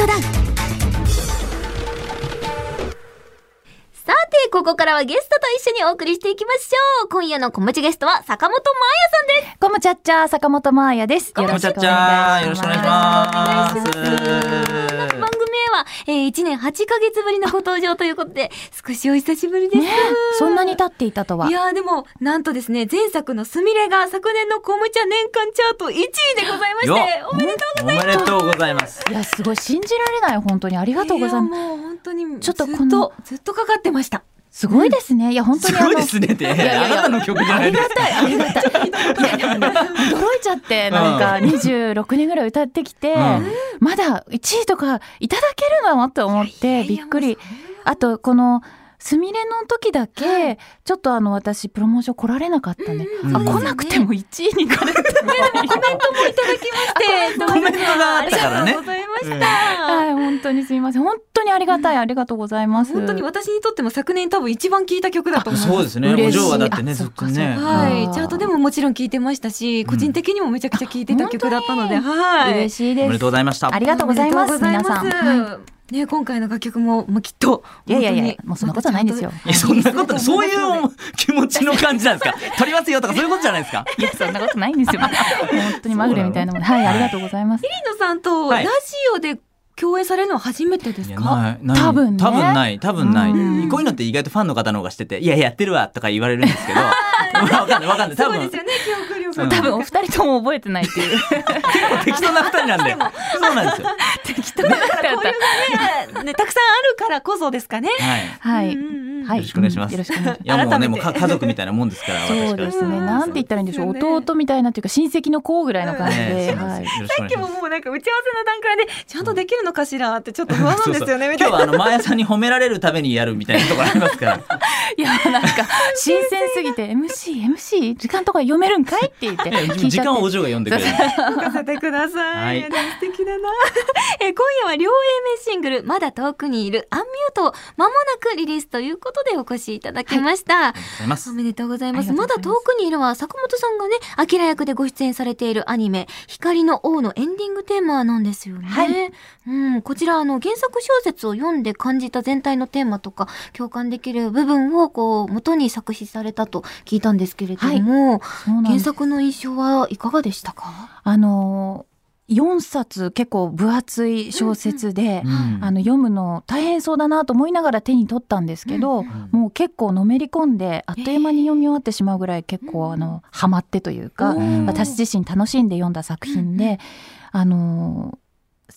トダウン。さて、ここからはゲストと一緒にお送りしていきましょう。今夜の小持ちゲストは坂本真綾さんです。コムチャッチャー坂本真綾です。よろしくおちゃっちゃ願いします。よろしくお願いします。番組へは、えー、1年8ヶ月ぶりのご登場ということで、少しお久しぶりです。ねそんなに経っていたとは。いやーでも、なんとですね、前作のすみれが昨年のコムチャ年間チャート1位でございまして、おめでとうおめでとうございます。いや、すごい信じられない、本当にありがとうございます。当に、ちょっとずこのずっとかかってました。すごいですね。いや、本当すにあの。ごいですねって、やいやあなたの曲じゃないですか。ありがたい。いや、でもね、驚いちゃって、なんか26年ぐらい歌ってきて、うんまだ1位とかいただけるのと思って、びっくり。あと、この、すみれの時だけ、ちょっとあの、私、プロモーション来られなかったね。うんあ、来なくても1位になれた。コメントもいただきまして、コメントがあったからねありがとうございました。はい、本当にすみません。本当にありがたい。ありがとうございます。本当に私にとっても昨年多分一番聴いた曲だと思います。そうですね。お嬉しい嬢はだってね、あずっとね。はい、うんチャートでももちろん聴いてましたし、個人的にもめちゃくちゃ聴いてた曲だったので、はい。嬉しいです。おめでとうございました。ありがとうございます。皆さん。とうございますはね、今回の楽曲も、もうきっと。いやいやいや本当にもうそんなことはないですよ。いや、そんなこと、そういう気持ちの感じなんですか？取りますよとか、そういうことじゃないですか？い、いや、そんなことないんですよ。本当にまぐれみたいなもんで。はい、ありがとうございます。リノさんとはい。ラジオで共演されるのは初めてですか、多分ね。多分ない多分ない、うん。こういうのって意外とファンの方の方がしてて「いややってるわ」とか言われるんですけど。わかんないわかんない。多分。そうですよね、記憶力うん多分お二人とも覚えてないっていう。適当な二人なんでそうなんですよ適当な方こういうのね、ね、たくさんあるからこそですかね。はいはい。よろしくお願いしますよろしくお願いしいやもうねもうか家族みたいなもんですからます。そうですね。なんて言ったらいいんでしょう。弟みたいなというか親戚の子ぐらいの感じねで。はいです。よろしくおさっき願いしますももうなんか打ち合わせの段階でちゃんとできるのかしらってちょっと不安なんですよね。今日はあのマーヤさんに褒められるためにやるみたいなところありますからいや、なんか、新鮮すぎて、MC、MC、時間とか読めるんかいって言って、時間をお嬢が読んでくれる聞かせてください。はい素敵だな。え今夜は両 A 面シングルまだ遠くにいるアンミュートを間もなくリリースということでお越しいただきました。ありがとうございますおめでとうございます。まだ遠くにいるは坂本さんがね、アキラ役でご出演されているアニメ、光の王のエンディングテーマなんですよね。はいうん、こちらあの原作小説を読んで感じた全体のテーマとか共感できる部分をこう元に作詞されたと聞いたんですけれども、そうなんです。原作の印象はいかがでしたか？あのー、4冊結構分厚い小説で、うん。あの読むの大変そうだなと思いながら手に取ったんですけど、うん。もう結構のめり込んであっという間に読み終わってしまうぐらい結構あのハマってというか、ん。私自身楽しんで読んだ作品で、あのー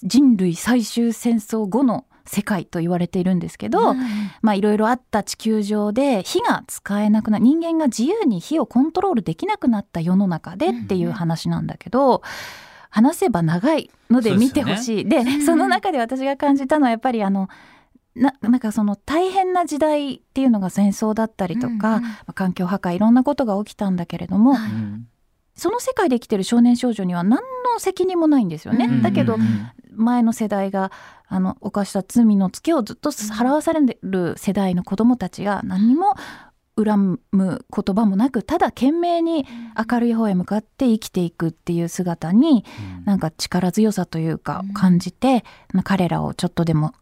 人類最終戦争後の世界と言われているんですけど、まあいろいろあった地球上で火が使えなくな人間が自由に火をコントロールできなくなった世の中でっていう話なんだけど、話せば長いので見てほしい。でうん。その中で私が感じたのはやっぱりあのななんかその大変な時代っていうのが戦争だったりとか、うんうんまあ環境破壊いろんなことが起きたんだけれども、はい。うんその世界で生きてる少年少女には何の責任もないんですよね。うん。だけど、うん。前の世代があの犯した罪のツケをずっと払わされる世代の子どもたちが何にも恨む言葉もなくただ懸命に明るい方へ向かって生きていくっていう姿になんか力強さというかうん。感じて、まあ彼らをちょっとでも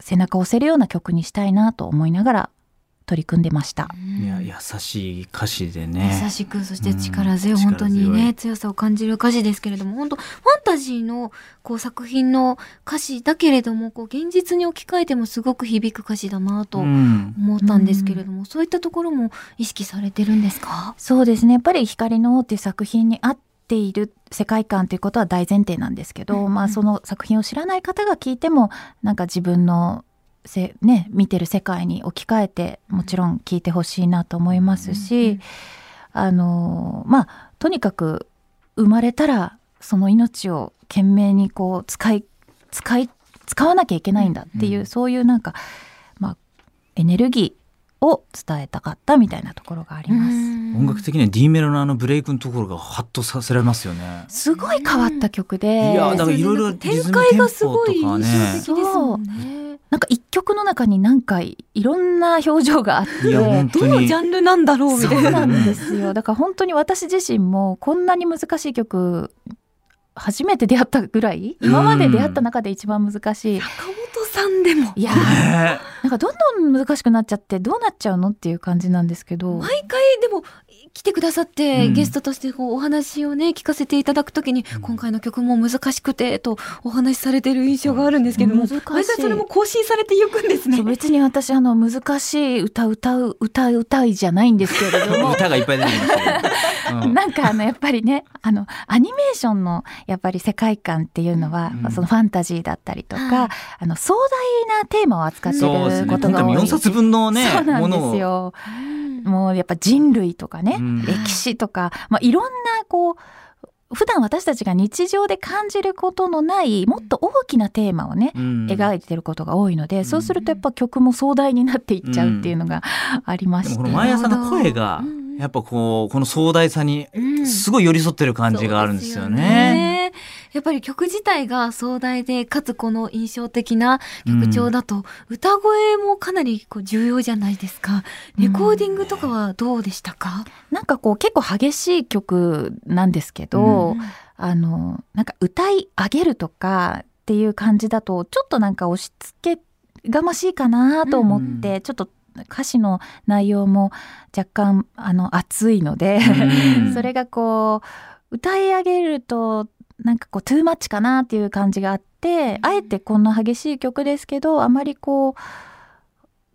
背中を押せるような曲にしたいなと思いながら取り組んでました。いや優しい歌詞でね。優しくそして力強い、うん本当にね強さを感じる歌詞ですけれども本当ファンタジーのこう作品の歌詞だけれどもこう現実に置き換えてもすごく響く歌詞だなとうん。思ったんですけれども、そういったところも意識されてるんですか？そうですね。やっぱり「光の王」っていう作品に合っている世界観ということは大前提なんですけど、うんうん。まあその作品を知らない方が聞いてもなんか自分のせ、ね、見てる世界に置き換えてもちろん聞いてほしいなと思いますし、あのまあとにかく生まれたらその命を懸命にこう使い使い使わなきゃいけないんだっていう、うんそういうなんか、まあ、エネルギーを伝えたかったみたいなところがあります。音楽的には D メロのあのブレイクのところがハッとさせられますよね。すごい変わった曲で、いやだからいろいろ展開がすごい印象的ですもんリね。なんか一曲の中に何回いろんな表情があってどのにジャンルなんだろうみたいな。そうなんですよだから本当に私自身もこんなに難しい曲初めて出会ったぐらい今まで出会った中で一番難しい。坂本さんでも。いやなんかどんどん難しくなっちゃってどうなっちゃうのっていう感じなんですけど。毎回でも来てくださって、うん。ゲストとしてこうお話をね聞かせていただくときに、うん。今回の曲も難しくてとお話しされてる印象があるんですけども難しい。毎回それも更新されていくんですね。別に私あの難しい歌歌う歌う歌いじゃないんですけれども。歌がいっぱい出てきました なんかあのやっぱりねあのアニメーションのやっぱり世界観っていうのは、うん。そのファンタジーだったりとか、はい。あの壮大なテーマを扱ってることが多い。4冊分のねそうなんでものを。すよ。うん。もうやっぱ人類とかね、うん。歴史とか、まあ、いろんなこう普段私たちが日常で感じることのないもっと大きなテーマをね、うん。描いてることが多いので、ん。そうするとやっぱ曲も壮大になっていっちゃうっていうのがありまして、でもこの毎朝の声がうん。やっぱこうこの壮大さにうん。すごい寄り添ってる感じがあるんですよね。やっぱり曲自体が壮大でかつこの印象的な曲調だと、歌声もかなりこう重要じゃないですか。レコーディングとかはどうでしたか、なんかこう結構激しい曲なんですけど、うん。あのなんか歌い上げるとかっていう感じだとちょっとなんか押し付けがましいかなと思って、ちょっと歌詞の内容も若干あの熱いので、うん。それがこう歌い上げるとなんかこうトゥーマッチかなっていう感じがあって、あえてこんな激しい曲ですけどあまりこう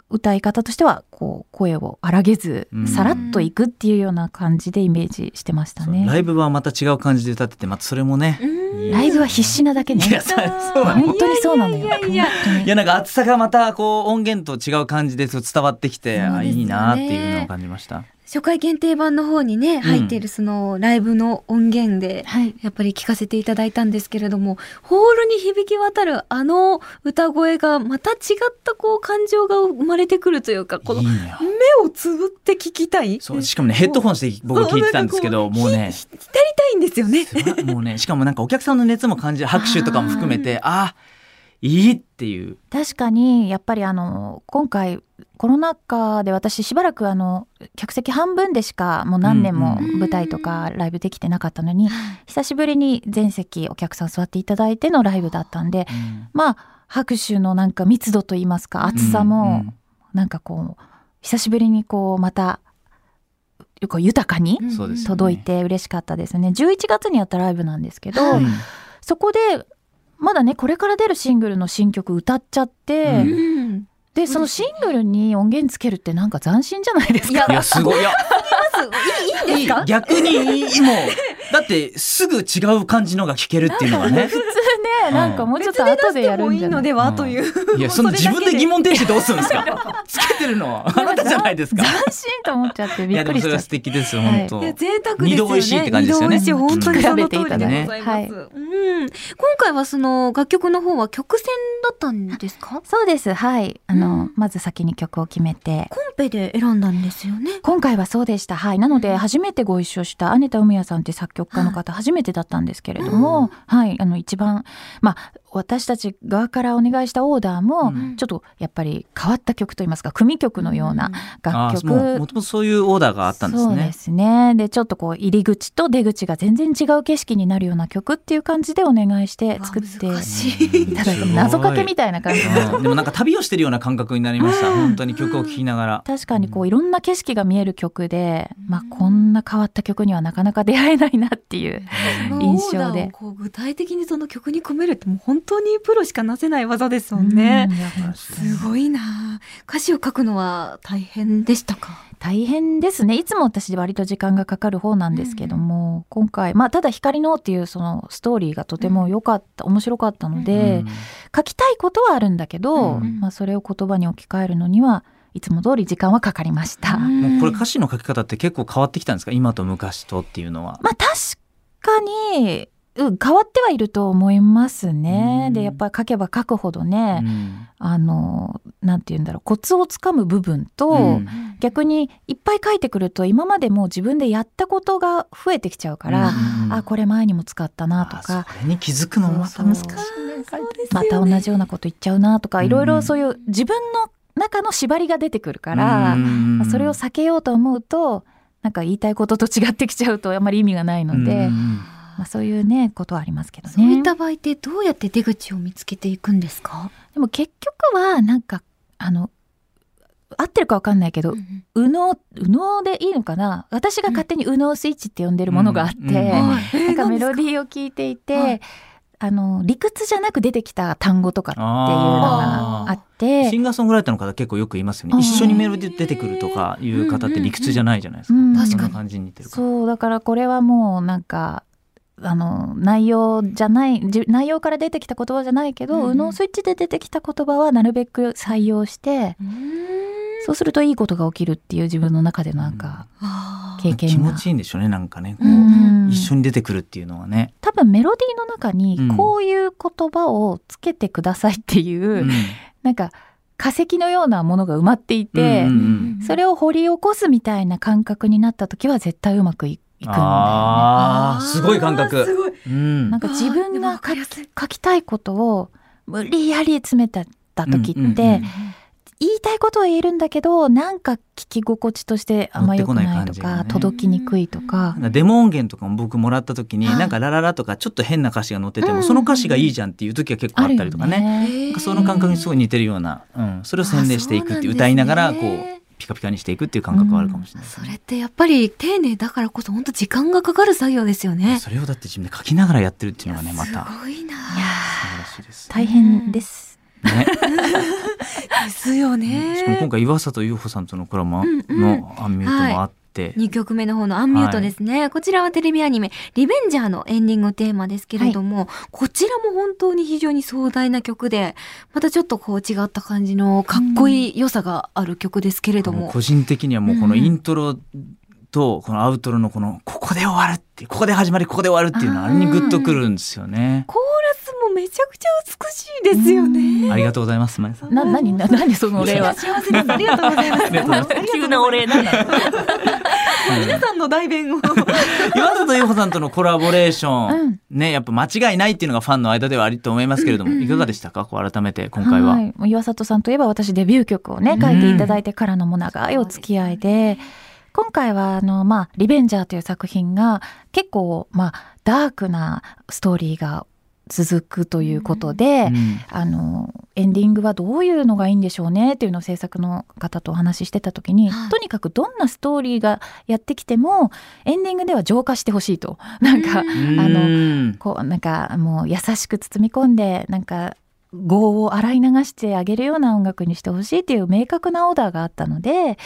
歌い方としてはこう声を荒げずうんさらっといくっていうような感じでイメージしてましたね。ライブはまた違う感じで歌っててまたそれもね。うんライブは必死なだけね。いやそう本当にそうなのよ。いやなんか厚さがまたこう音源と違う感じで伝わってきて、ねあいいなっていうのを感じました。初回限定版の方にね入っているそのライブの音源で、はい。やっぱり聞かせていただいたんですけれどもホールに響き渡るあの歌声がまた違ったこう感情が生まれてくるというかこの。目をつぶって聞きたいそうしかもねヘッドホンして僕聞いてたんですけどもうねひ浸りたいんですよね。もうねしかもなんかお客さんの熱も感じる 拍手とかも含めてあいいっていう。確かにやっぱりあの今回コロナ禍で私しばらくあの客席半分でしかもう何年もうんうん。舞台とかライブできてなかったのに久しぶりに全席お客さん座っていただいてのライブだったんでまあ拍手のなんか密度といいますか厚さもなんかこう久しぶりにこうまたこう豊かに届いて嬉しかったですね。11月にやったライブなんですけど、うんそこでまだねこれから出るシングルの新曲歌っちゃって、でそのシングルに音源つけるってなんか斬新じゃないですか？いやすごい。いや。いいいいんですか？逆にもうだってすぐ違う感じのが聞けるっていうのがね。普通ねなんかもうちょっと後でやるんじゃないではという。いやその自分で疑問提起どうするんですか？つけてるのは。あなたじゃないですか。斬新と思っちゃっていびっくりしちゃっやでもそれは素敵です本当、い。や贅沢ですよね。二度美味しいって感じですよね。二度美味しい本当にその通りでございうん。今回はその楽曲の方は曲線だったんですか？そうです。はい。あの、うん。まず先に曲を決めて。コンペで選んだんですよね。今回はそうでした。はい。なので初めてご一緒したアネタ・ウムヤさんって作曲家の方初めてだったんですけれども、はいあの一番まあ私たち側からお願いしたオーダーも、うん。ちょっとやっぱり変わった曲といいますか組曲のようなあ楽曲、もうもともとそういうオーダーがあったんですね。そうですね。でちょっとこう入り口と出口が全然違う景色になるような曲っていう感じでお願いして作ってい。いただいて謎かけみたいな感じでうん。でもなんか旅をしてるような感覚になりました。本当に曲を聴きながら。確かにこういろんな景色が見える曲で、まあ、こんな変わった曲にはなかなか出会えないなっていう印象で。具体的にその曲に込めるってもう本当にプロしかなせない技ですもんね。すごいなあ。歌詞を書くのは大変でしたか？大変ですねいつも私割と時間がかかる方なんですけども、今回まあただ「光の」っていうそのストーリーがとても良かった、面白かったので、うん書きたいことはあるんだけど、うんまあ、それを言葉に置き換えるのにはいつも通り時間はかかりました。もうこれ歌詞の書き方って結構変わってきたんですか？今と昔とっていうのは。まあ確かに、うん、変わってはいると思いますね。うん。でやっぱり書けば書くほどね、うん。あのなんて言うんだろうコツをつかむ部分と、うん。逆にいっぱい書いてくると今までもう自分でやったことが増えてきちゃうから、うんあこれ前にも使ったなとあかそれに気づくのもまた難しいね。また同じようなこと言っちゃうなとか、うん。いろいろそういう自分の中の縛りが出てくるから、うん。まあそれを避けようと思うとなんか言いたいことと違ってきちゃうとあまり意味がないので、うんまあ、そういうねことはありますけどね。そういった場合ってどうやって出口を見つけていくんですか、でも結局はなんかあの合ってるかわかんないけど、うん右脳右脳でいいのかな？私が勝手に右脳スイッチって呼んでるものがあって、うんうんはい。なんかメロディーを聞いていて、はい。あの理屈じゃなく出てきた単語とかっていうのがあってシンガーソングライターの方結構よく言いますよね。一緒にメロディー出てくるとかいう方って理屈じゃないじゃないですか、うんうんうん。そんな感じに似てるそうだからこれはもうなんかあの内容じゃないじ内容から出てきた言葉じゃないけど、うんうん。右脳スイッチで出てきた言葉はなるべく採用してそうするといいことが起きるっていう自分の中でのなんか経験が。気持ちいいんでしょうねなんかね。こう、うん。一緒に出てくるっていうのはね、多分メロディーの中にうんこういう言葉をつけてくださいっていう、うん。なんか化石のようなものが埋まっていて、うんうんそれを掘り起こすみたいな感覚になった時は絶対うまくいいくんだよね。あーすごい感覚。すごい。うん。なんか自分が書きたいことを無理やり詰めた時って、うんうんうん。言いたいことは言えるんだけどなんか聞き心地としてあんま良くないと乗ってこない感じか、がね。届きにくいとか。デモ音源とかも僕もらった時に、はい。なんかラララとかちょっと変な歌詞が載ってても、うんその歌詞がいいじゃんっていう時は結構あったりとかね。ねその感覚にすごい似てるような、うん、それを洗礼していくって歌いながらこうピカピカにしていくっていう感覚はあるかもしれないですね、それってやっぱり丁寧だからこそ本当時間がかかる作業ですよね。それをだって自分で書きながらやってるっていうのがねまたすごいな。いや素晴らしいです。大変です。ね、ですよね。しかも今回岩里優穂さんとのコラボうんうんのアンミュートもあって、2曲目の方のアンミュートですね、こちらはテレビアニメ「リベンジャー」のエンディングテーマですけれども、こちらも本当に非常に壮大な曲でまたちょっとこう違った感じのかっこいい良さがある曲ですけれども、もう個人的にはもうこのイントロとこのアウトロのこのここで終わるってここで始まりここで終わるっていうのはあれにグッとくるんですよね。コーラスもめちゃくちゃ美しいですよね。ありがとうございます、まやさん。な、なに、な、なにそのお礼は。幸せです。ありがとうございます。急なお礼なんだ。皆さんの代弁を。岩里優穂さんとのコラボレーション、うんねやっぱ間違いないっていうのがファンの間ではありと思いますけれども、うんうんうんいかがでしたか？こう改めて今回は。岩里さんといえば私デビュー曲をね書いていただいてからのもう長いお付き合いで、今回はあのまあリベンジャーという作品が結構まあダークなストーリーが続くということで、うん。あのエンディングはどういうのがいいんでしょうねっていうのを制作の方とお話ししてた時に、はい。とにかくどんなストーリーがやってきてもエンディングでは浄化してほしいと。なんかうん。あのうん。こうなんかもう優しく包み込んでなんか業を洗い流してあげるような音楽にしてほしいっていう明確なオーダーがあったので、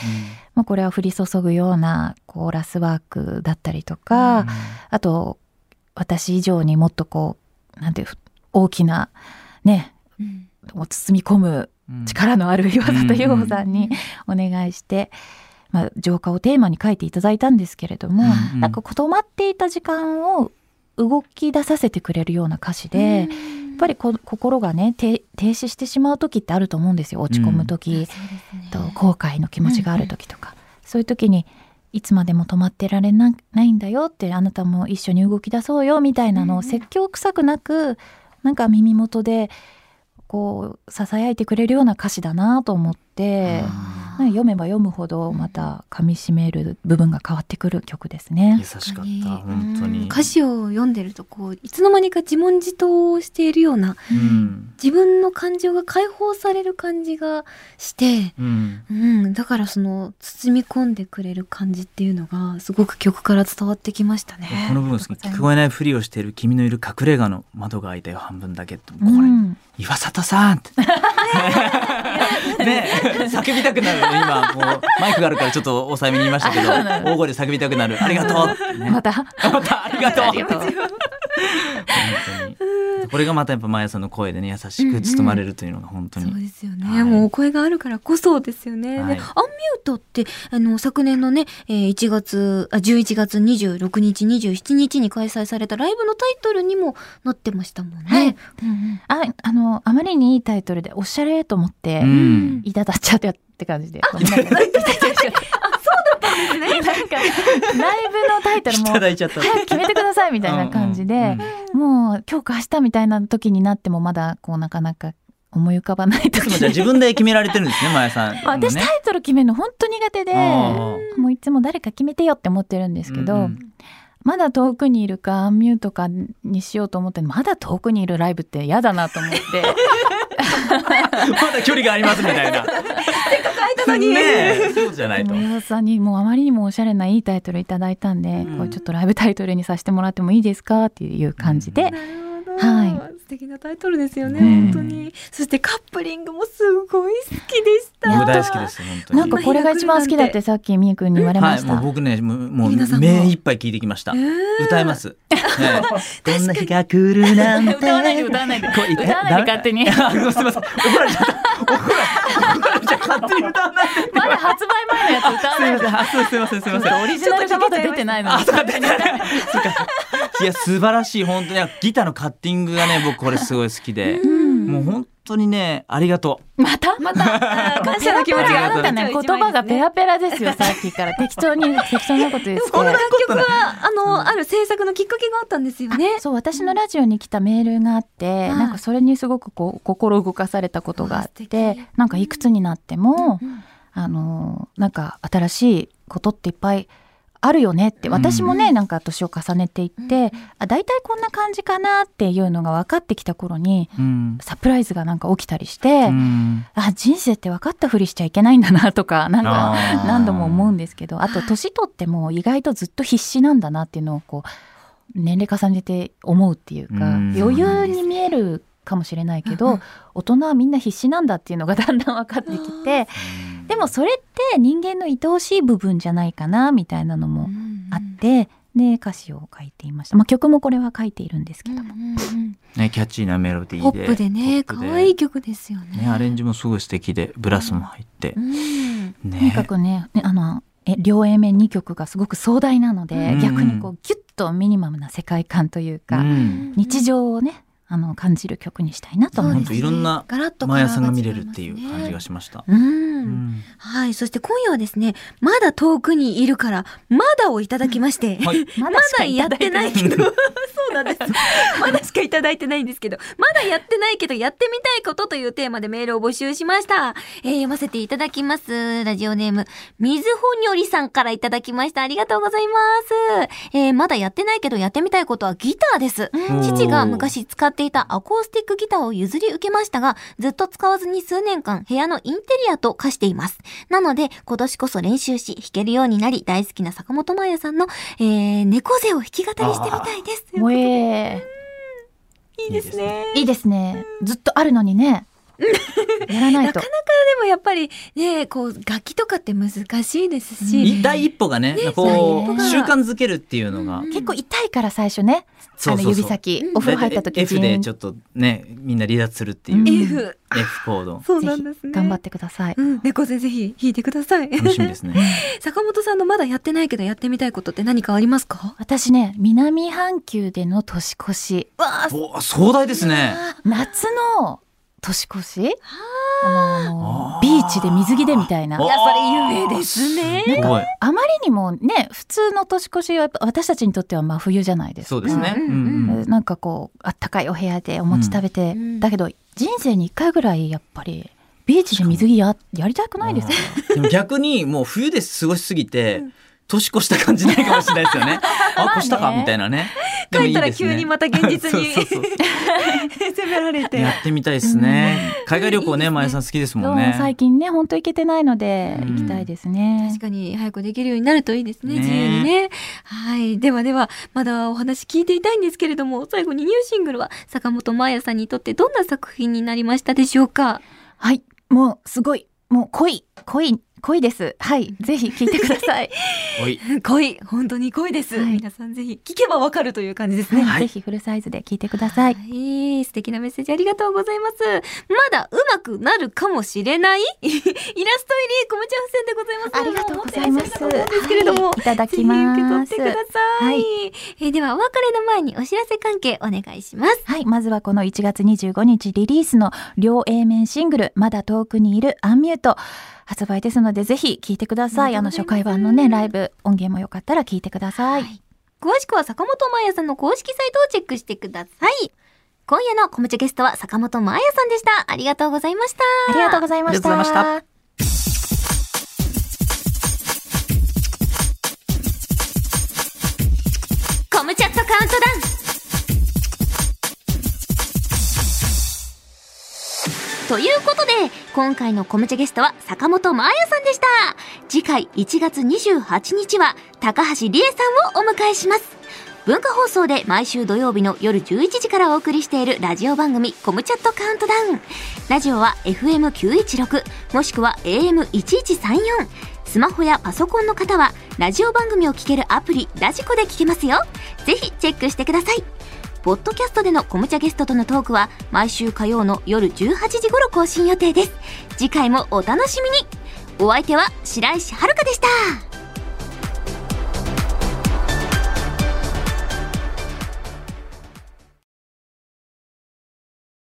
まあ、これは降り注ぐようなコーラスワークだったりとか、あと私以上にもっとこうなんていう大きなねうんを包み込むうん。力のある岩里優穂さんにお願いして、まあ、浄化をテーマに書いていただいたんですけれども、うんなんか止まっていた時間を動き出させてくれるような歌詞で、やっぱりこ心がね停停止してしまう時ってあると思うんですよ落ち込む時、と後悔の気持ちがある時とか、そういう時にいつまでも止まってられなないんだよってあなたも一緒に動き出そうよみたいなのを説教臭くなくなんか耳元でこう囁いてくれるような歌詞だなと思ってなんか読めば読むほどまた噛み締める部分が変わってくる曲ですね。優。しかった本当に。歌詞を読んでるとこういつの間にか自問自答をしているようなうん。自分の感情が解放される感じがして、うん。うん、だからその包み込んでくれる感じっていうのがすごく曲から伝わってきましたね。この部分聞こえないふりをしている君のいる隠れ家の窓が開いたよ半分だけ。ってこれ、うん岩里さんって。ね叫びたくなる今もうマイクがあるからちょっと抑えめに言いましたけど 大声で叫びたくなる。ありがとう。また。また。ありがとう。ありがとう。本当に。これがまたやっぱマヤさんの声でね優しく包まれるというのが本当に、そうですよね、はい。もうお声があるからこそですよね。はい。でアンミュートってあの昨年のね、えー1月あ11月26日27日に開催されたライブのタイトルにもなってましたもんね。はい。うん。ああのあまりにいいタイトルでおしゃれと思って、うん。いただっちゃったって感じで。そうだったんですね。なんか、ライブのタイトルも、早く決めてくださいみたいな感じで、うんうんもう今日か明日みたいな時になってもまだこうなかなか思い浮かばない時。いつもじゃあ自分で決められてるんですねマヤさん、ま あ私タイトル決めるの本当苦手で、あもういつも誰か決めてよって思ってるんですけど、うんまだ遠くにいるかアンミュートかにしようと思ってまだ遠くにいるライブって嫌だなと思って。まだ距離がありますみたいな。書いたのに。ねえ。そうじゃないと。森田さんにもうあまりにもおしゃれないいタイトルいただいたんで、うん。これちょっとライブタイトルにさせてもらってもいいですかっていう感じで、なるほど、はい素敵なタイトルですよね、ね本当にそしてカップリングもすごい好きでした僕大好きです本当に。なんかこれが一番好きだってさっきみーくんに言われまはい、した。もう僕ね、もう目いっぱい聞いてきました。歌えます。ねどんな日が来るなんて。歌わないで歌わないで歌わないで勝手に あすみません。怒られちゃった。せん。すみません。すみません。オリジナルがまだ出てないのに。あ、そうか、出てない。いや、素晴らしい。本当に。ギターのカッティングがね、僕これすごい好きで。もう本当にね、ありがとまた？また。感謝の気持ちが。あなたね言葉がペラペラですよさっきから。適当に 適当なこと言ってこの楽曲はあの、ある制作のきっかけがあったんですよね。そう私のラジオに来たメールがあって、はいなんかそれにすごくこう心動かされたことがあって敵。なんかいくつになっても、うんあのなんか新しいことっていっぱいあるよねってうん。私もね、なんか年を重ねていって、うん。あ大体こんな感じかなっていうのが分かってきた頃にう。うん。サプライズがなんか起きたりして、うん。あ人生って分かったふりしちゃいけないんだなとかなんか何度も思うんですけどあと年取っても意外とずっと必死なんだなっていうのをこう年齢重ねて思うっていうかうん。余裕に見えるかもしれないけど大人はみんな必死なんだっていうのがだんだん分かってきてでもそれって人間の愛おしい部分じゃないかなみたいなのもあってで歌詞を書いていました、まあ、曲もこれは書いているんですけど。も、ね、キャッチーなメロディーで。ポップでね可愛い曲ですよね。ね、アレンジもすごい素敵で、ブラスも入って。う。ん。とにねか。くねねあのえ両 A 面2曲がすごく壮大なので、うん。逆にこうギュッとミニマムな世界観といううか、ん。日常をねあの感じる曲にしたいなと思い本当ます。いろんなガラッとマーヤさんが見れるっていう感じがしました。うん、うん。はい。そして今夜はですねまだ遠くにいるからまだをいただきまして、はい。まだやってないけど。そうなんです。まだしかいただいてないんですけど。まだやってないけどやってみたいことというテーマでメールを募集しました、えー読ませていただきます。ラジオネーム水ほにょりさんからいただきました。ありがとうございます、えーまだやってないけどやってみたいことはギターです。うん父が昔使っていたアコースティックギターを譲り受けましたが、ずっと使わずに数年間部屋のインテリアと化しています。なので、今年こそ練習し弾けるようになり、大好きな坂本真綾さんの、えー、猫背を弾き語りしてみたいです。もえいいですね。いいですねずっとあるのにね やらないとなかなかでもやっぱりね、こう、楽器とかって難しいですし、い第一歩がね、こ第一歩う、が習慣づけるっていうのが、うん結構痛いから最初ねあのそうそうそう指先うんお風呂入った時 F でちょっとね、みんな離脱するっていうう。ん F。F コード。そうなんですね。頑張ってください。うん、猫背ぜひ弾いてください。楽しみですね。坂本さんのまだやってないけどやってみたいことって何かありますか？私ね南半球での年越しわあ、お壮大ですね。夏の年越し？あビーチで水着でみたいな。いおや、それ有名ですね。すごい。あまりにもね普通の年越しはやっぱ私たちにとっては真冬じゃないですか。そうですね。うんうんうん。なんかこうあったかいお部屋でお餅食べて、うん。だけど人生に一回ぐらいやっぱりビーチで水着ややりたくないですかでも逆にもう冬で過ごしすぎて、年越した感じないかもしれないですよね。あ、越したかみたいなね。でも帰ったらいいですね。急にまた現実に 責め られて。やってみたいですね。海外旅行ね、まやさん好きですもんね。最近ね本当行けてないのでうん行きたいですね。確、かに早くできるようになるといいですねね自由にね。はい。ではではまだお話聞いていたいんですけれども最後にニューシングルは坂本真綾さんにとってどんな作品になりましたでしょうか？はい。もうすごい。もう濃い濃い濃いです。はい。ぜひ聞いてください。おい。恋。本当に恋です、はい。皆さんぜひ聞けばわかるという感じですね。はい。ぜひフルサイズで聞いてください。はい、素敵なメッセージありがとうございます。まだ上手くなるかもしれない？イラスト入りコムチャ付箋でございます。ありがとうございます。ですけれども、はい。いただぜひきま受け取ってすください。はい。えーではお別れの前にお知らせ関係お願いします。はい。まずはこの1月25日リリースの両 A 面シングル、まだ遠くにいるアンミュート。発売ですので、ぜひ聴いてください。あの、初回版のね、ライブ、音源もよかったら聴いてください。詳しくは坂本真綾さんの公式サイトをチェックしてください。今夜のコムチャゲストは坂本真綾さんでした。ありがとうございました。ありがとうございました。ありがとうございましたムチャットカウントダウンということで、今回のコムチャゲストは坂本真綾さんでした。次回1月28日は高橋理恵さんをお迎えします。文化放送で毎週土曜日の夜11時からお送りしているラジオ番組コムチャットカウントダウン。ラジオは FM916 もしくは AM1134。スマホやパソコンの方はラジオ番組を聴けるアプリラジコで聴けますよ。ぜひチェックしてください。ポッドキャストでのコムチャゲストとのトークは毎週火曜の夜18時頃更新予定です。次回もお楽しみにお相手は白石遥でした。